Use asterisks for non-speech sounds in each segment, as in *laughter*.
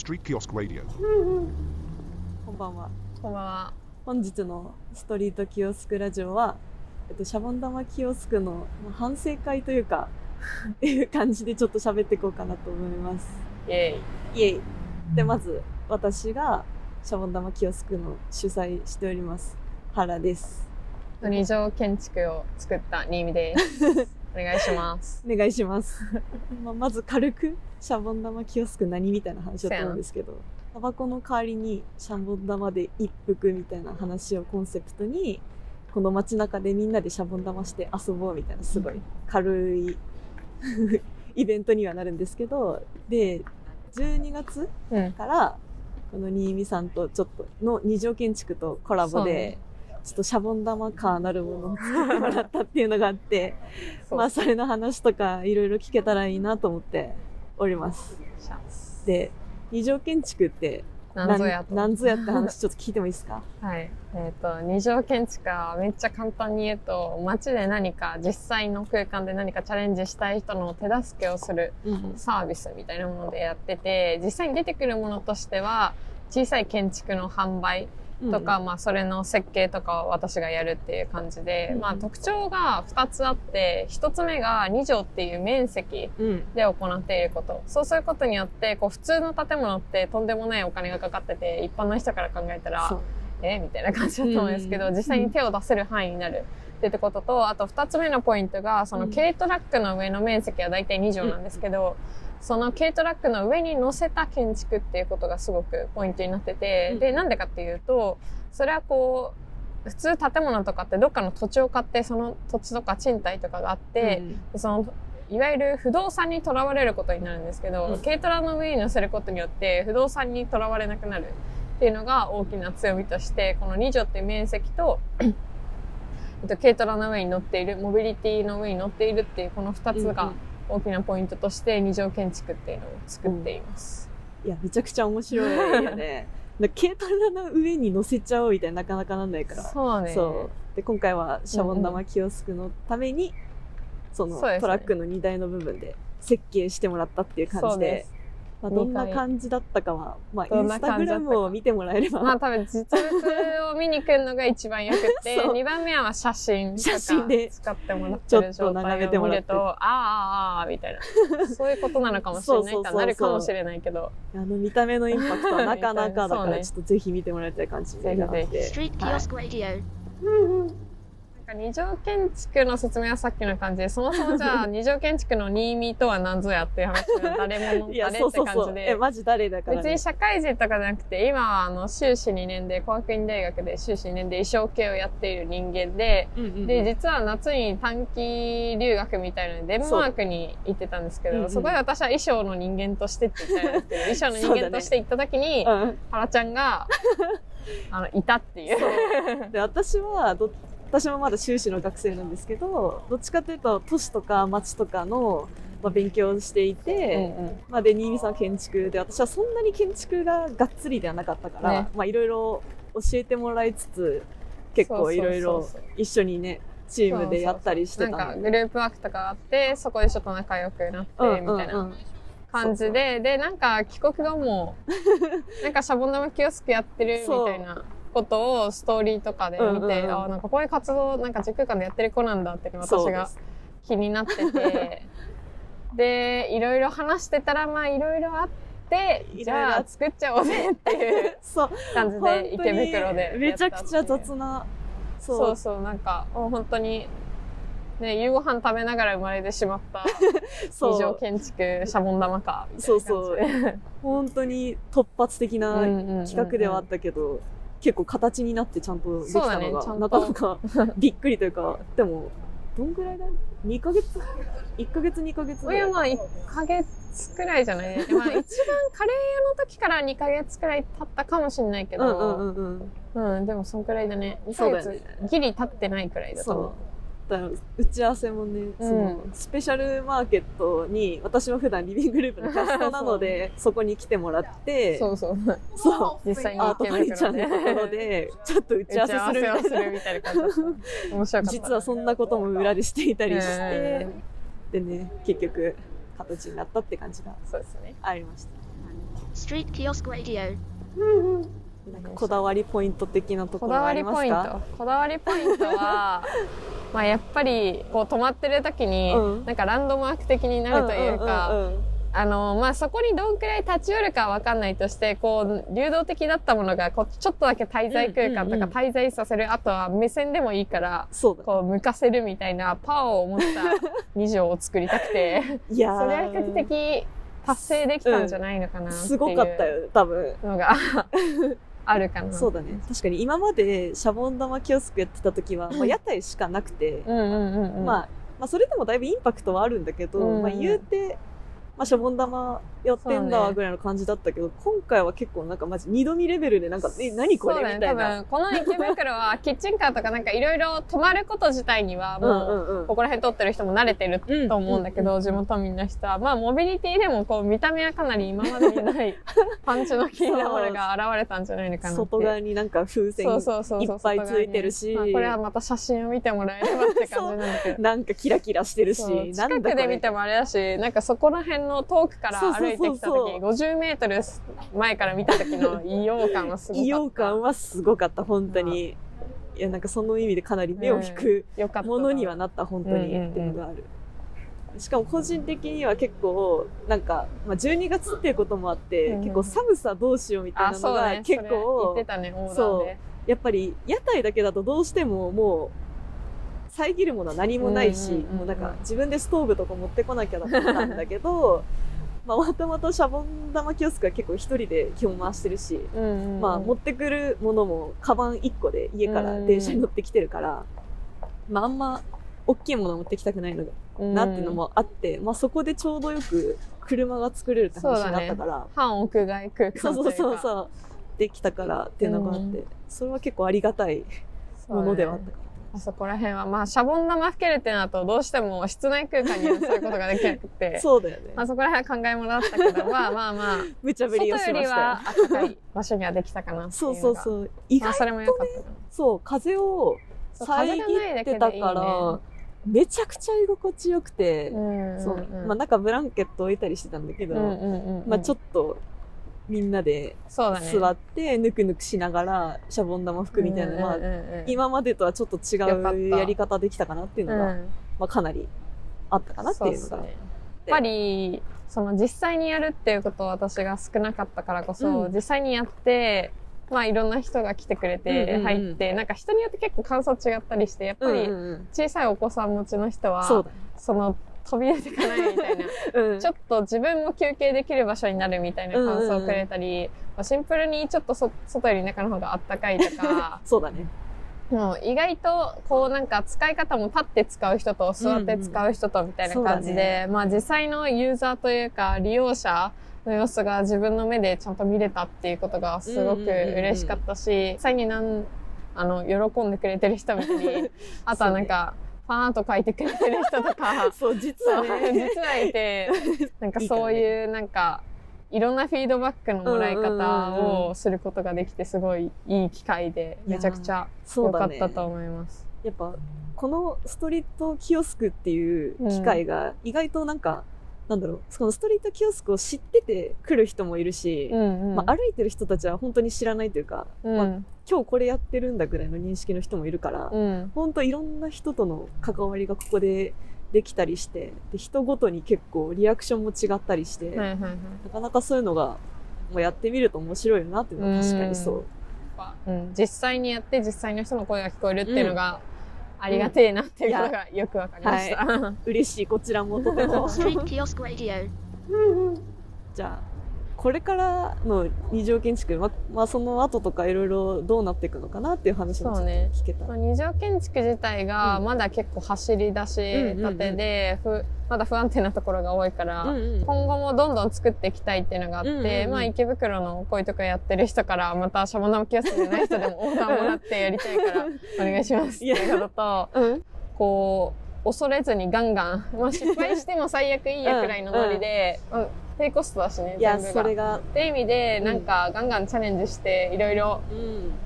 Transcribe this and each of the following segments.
Street Kiosk Radio. こんばんは。こんばんは。本日のストリートキオスクラジオは、えっと、シャボン玉キオスクのまあ反省会というか、*laughs* っていう感じでちょっと喋っていこうかなと思います。イェイ。イエイ。で、まず、私がシャボン玉キオスクの主催しております。原です。二条建築を作った新見です。*laughs* お願いします。お願いします。*laughs* まあ、まず軽く、シャボン玉キオスク何みたいな話だと思うんですけど、タバコの代わりにシャボン玉で一服みたいな話をコンセプトに、この街中でみんなでシャボン玉して遊ぼうみたいな、すごい軽い *laughs* イベントにはなるんですけど、で、12月うん。から、この新見さんとちょっとの二条建築とコラボでちょっとシャボン玉カーなるものを *laughs* 作ってもらったっていうのがあって、まあそれの話とかいろいろ聞けたらいいなと思っております。で、二条建築ってなんぞやと。なんぞやって話ちょっと聞いてもいいですか？*laughs* はい。えっ、と、二条建築はめっちゃ簡単に言うと、街で何か実際の空間で何かチャレンジしたい人の手助けをするうんサービスみたいなものでやってて、実際に出てくるものとしては、小さい建築の販売とか、、まあそれの設計とかを私がやるっていう感じで、うんまあ特徴が2つあって、1つ目が2畳っていう面積うん。うんで行っていること。そうすることによって、こう普通の建物ってとんでもないお金がかかってて、一般の人から考えたらえ？みたいな感じだと思うんですけど、うん実際に手を出せる範囲になる。っていうことと、あと二つ目のポイントが、そのうん。軽トラックの上の面積は大体2畳なんですけど、その軽トラックの上に乗せた建築っていうことがすごくポイントになってて、うん。で、なんでかっていうと、それはこう、普通建物とかってどっかの土地を買って、その土地とか賃貸とかがあって、でそのいわゆる不動産にとらわれることになるんですけど、うん。軽トラの上に乗せることによって不動産にとらわれなくなるっていうのが大きな強みとしてこの2畳っていう面積とえっと軽トラの上に乗っているモビリティの上に乗っているっていうこの2つがうんうん大きなポイントとして二畳建築っていうのを作っています。いや、めちゃくちゃ面白いよね。*laughs* だ軽トラの上に乗せちゃおうみたいななかなかなんないから。そうね。そう。で、今回はシャボン玉キオスクのために、そのそうですねトラックの荷台の部分で設計してもらったっていう感じでそうで、す。まあ、どんな感じだったかは、まあ、インスタグラムを見てもらえれば、まあ多分実物を見に来るのが一番よくて、*laughs* そう。2番目は写真とか写真で。使ってもらってちょっとる状眺め態を見るてもらって。と、ああ、ああ、ああ、みたいな。そういうことなのかもしれないかそうそうそうそう。なるかもしれないけど、あの見た目のインパクトはなかなかだから、*laughs* ちょっとぜひ見てもらいたい感じで。ぜひぜひ。で Street Kiosk Radio. なんか二条建築の説明はさっきの感じで、そもそもじゃあ *laughs* 二条建築の新見とは何ぞやっていう話は誰も誰ってそうそうそう。え、感じで。マジ誰だから、ね。別に社会人とかじゃなくて、今はあの修士2年で、工学院大学で修士2年で衣装系をやっている人間で、うんうんうんで、実は夏に短期留学みたいなので、デンマークに行ってたんですけど、うんうんそこで私は衣装の人間としてって言ったんですけど、衣装の人間として行った時に、うん原ちゃんが、*laughs* あの、いたっていう。で私はど私もまだ修士の学生なんですけどどっちかというと都市とか町とかの、まあ、勉強をしていて、うんうん。まあ、で新見さんは建築で私はそんなに建築ががっつりではなかったから、ね。まあいろいろ教えてもらいつつ結構いろいろ一緒にねチームでやったりしてたなんかのグループワークとかあって、そこでちょっと仲良くなって、みたいな感じで、で、なんか帰国後も、*laughs* なんかシャボン玉キオスクやってるみたいなことをストーリーとかで見て、うんうん。うんあなんかこういう活動、なんか塾間でやってる子なんだっていうのを私が気になってて、*laughs* で、いろいろ話してたら、まあいろいろあって、じゃあ作っちゃおうぜっていう *laughs* 感じ本で池袋で。めちゃくちゃ雑なそう。そうそう、なんか、もう本当に、ね、夕ご飯食べながら生まれてしまった、*laughs* そう。二条建築、シャボン玉か、みたいそうな感じで。そう。本当に突発的なうんうんうんうん。企画ではあったけど、結構形になってちゃんとできたのが、だねなかなか *laughs* びっくりというか、でも、どんぐらいだ ?2 ヶ月 ?1 ヶ月2ヶ月ぐらい？いや、まあ、1ヶ月くらいじゃない？ね。*laughs* まあ、一番カレー屋の時から2ヶ月くらい経ったかもしれないけど、うんうん。うん、でもそんくらいだね。2ヶそうだよね月、ギリ経ってないくらいだと思うそう。。だから打ち合わせもね、その、スペシャルマーケットに、私も普段リビンググループのキャストなので、そこに来てもらって、そうそう。そう。実際にアート池マリちゃ袋んのところで、で、ちょっと打ち合わせするみたいな。面白かった。実はそんなことも裏でしていたりしてうん、でね、結局、形になったって感じがそうですね。ありました。Street Street Kiosk Radio. なんかこだわりポイント的なところありますりポイントかこだわりポイントはまあやっぱりこう止まってる時に、うん。なんかランドマーク的になるというか、あのまあそこにどんくらい立ち寄るかわかんないとしてこう流動的だったものがこうちょっとだけ滞在空間とか滞在させる、あとは目線でもいいからそうだ。こう向かせるみたいなパワーを持った2条を作りたくて。いやー。それは比較的達成できたんじゃないのかなっていうすごかったよ、多分。のがあるかな。そうだね。確かに今までシャボン玉キオスクやってた時は、まあ、屋台しかなくて、うんうんうんうん。まあ、まあ、それでもだいぶインパクトはあるんだけど、うんまあ、言うて、まあ、シャボン玉やってんだぐらいの感じだったけど、今回は結構なんかマジ二度見レベルでなんか、え、何これ？ね。多みたいな。分、この池袋は *laughs* キッチンカーとかなんかいろいろ泊まること自体にはうんもう。ここら辺撮ってる人も慣れてるうんと思うんだけど、うん地元民の人は。まあ、モビリティでもこう、見た目はかなり今までにない *laughs* パンチの効いたものが現れたんじゃないのかな。外側になんか風船そうそうそうそういっぱいついてるしまあこれはまた写真を見てもらえればって感じなんだけど。*laughs* なんかキラキラしてるし、近くで見てもあれだし、なんかそこら辺の遠くから歩いてきたそうそうそう時、50メートル前から見た時の異様感はすごかった。異様感はすごかった、本当に。いや、なんかその意味でかなり目を引くものにはなった、本当にうんうんうんっていうのがある。しかも個人的には結構、なんか、まあ、12月っていうこともあって、うんうん結構寒さどうしようみたいあ、なのが。結構、ね、そうで。やっぱり屋台だけだとどうしてももう、遮るものは何もないし、うんうんうんうんもうなんか自分でストーブとか持ってこなきゃだったんだけど、まあもともとシャボン玉キオスクは結構一人で基本回してるし、うんうんうん。まあ持ってくるものもカバン1個で家から電車に乗ってきてるから、まああんま大きいもの持ってきたくないのなっていうのもあって、まあそこでちょうどよく車が作れるって話になったから、半屋外空間そうそうそうう。そう、できたからっていうのがあって、うん。それは結構ありがたいものではあったかあそこら辺は、まあ、シャボン玉吹けるってなると、どうしても室内空間にはすることができなくら。て、*laughs* そうだよねま。あそこら辺は考えものだったけど、まあまあまあ、無茶ぶりをし外よりましたよは。暖かい場所にはできたかなそう。そうそう。意外まあそれも良かったな。そう、風を遮ってたから、めちゃくちゃ居心地よくて、うんそう、んんまあ中ブランケット置いたりしてたんだけど、うんうんうんうんまあちょっとみんなで。座ってぬくぬくしながらシャボン玉吹くみたいな今までとはちょっと違うやり方できたかなっていうのが、うん。まあかなりあったかなっていうのが。ね。やっぱり、その実際にやるっていうことは私が少なかったからこそ、うん。実際にやって、まあいろんな人が来てくれうんて入って、なんか人によって結構感想違ったりして、やっぱり小さいお子さん持ちの人は。その飛び出てかないみたいな、うん。ちょっと自分も休憩できる場所になるみたいな感想をくれたり、まあシンプルにちょっとそ外より中の方があったかいとか、そうだね。もう意外とこうなんか使い方も立って使う人と座って使う人とみたいな感じで、まあ実際のユーザーというか利用者の様子が自分の目でちゃんと見れたっていうことがすごく嬉しかったし、実際になんあの喜んでくれてる人みたいに、*laughs* あとはなんか、ファーンと書いてくれてる人とか、*laughs* そう、実はね。実はいて、*laughs* なんかそういうなんか、いろんなフィードバックのもらいうんうんうん方をすることができて、すごいいい機会で、めちゃくちゃ良か。ったと思います。やっぱ、このストリートキオスクっていう機会が意外となんか、なんだろう、そのストリートキオスクを知ってて来る人もいるし、うんうん。まあ、歩いてる人たちは本当に知らないというか、うん、まあ今日これやってるんだぐらいの認識の人もいるから、うん。本当いろんな人との関わりがここでできたりして、で人ごとに結構リアクションも違ったりして。なかなかそういうのが、もうやってみると面白いよなっていうのは確かにそう。うん、実際にやって実際の人の声が聞こえるっていうのがありがてえなっていうことがよくわかりました。嬉しい、こちらもとても。Street Kiosk Radio. じゃあ、これからの二条建築、ま、まあその後とかいろいろどうなっていくのかなっていう話も聞けた。ら。まあ二条建築自体がうん。まだ結構走り出しうんうんうん。たてで、ふまだ不安定なところが多いから、うんうん。今後もどんどん作っていきたいっていうのがあって、うんうんうんまあ池袋のこういうとこやってる人から、またシャボン玉キオスクじゃない人でもオーダーもらってやりたいから *laughs* お願いしますっていうことと、うん。こう、恐れずにガンガン、*laughs* まあ失敗しても最悪いいやくらいのノリで、うん低コストだしね、いや、全部が。それが、っていう意味で、うん。なんかガンガンチャレンジして、いろいろ、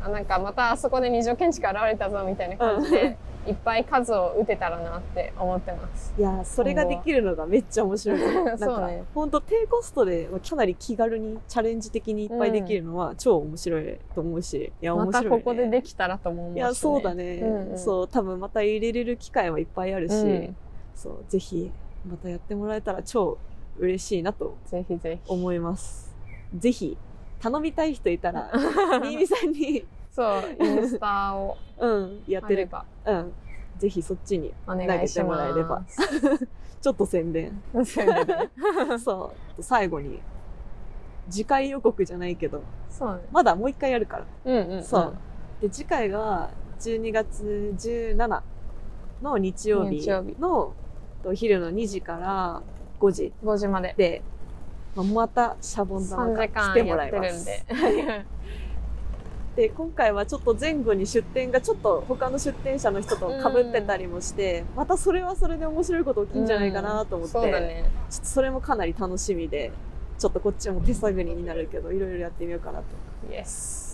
なんかまたあそこで二条建築現れたぞみたいな感じで、いっぱい数を打てたらなって思ってます。いやーそれができるのがめっちゃ面白い。なんかそうね。ほんと低コストでかなり気軽にチャレンジ的にいっぱいできるのは超面白いと思うしいや面ま白い、ね、たここでできたらとも思うし、ね。いやそうだね、うんうん。そう多分また入れれる機会はいっぱいあるし、うん。そうぜひまたやってもらえたら超嬉しいなとぜひぜひ。思います。ぜひ頼みたい人いたら *laughs* 新見さんにそう、インスタをうんやってれば。ばうんぜひそっちにお願投げても。らえれば。ちょっと宣伝。*laughs* そう最後に次回予告じゃないけど。そうね。まだもう一回やるから。うんうん、うん。そう。で次回が12月17の日曜日日曜日。のお昼の2時から5時。5時まで。で、まあまたシャボン玉3が来てもらいます。るん *laughs* で。で今回はちょっと前後に出店がちょっと他の出店者の人と被ってたりもして、またそれはそれで面白いこと起きんじゃないかなと思って、そうだね。ちょっとそれもかなり楽しみでちょっとこっちも手探りになるけどいろいろやってみようかなと。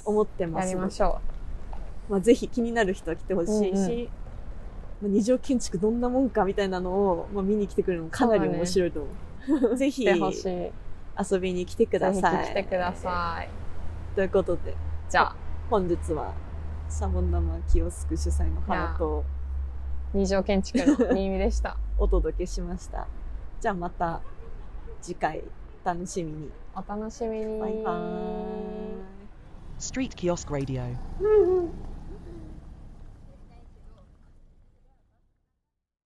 思ってますやりましょまあ、ぜひ気になる人は来てほしいし、うんうんまあ、二条建築どんなもんかみたいなのを、まあ、見に来てくれるのもかなり面白いと思う。*laughs* ぜう。ひ遊びに来てくだひさい。来てください。ということで、じゃあ、本日はシャボン玉キオスク主催の花と二条建築の新見でした。*laughs* お届けしました。じゃあまた次回お楽しみに。お楽しみに。バイバーイ。Street Kiosk Radio.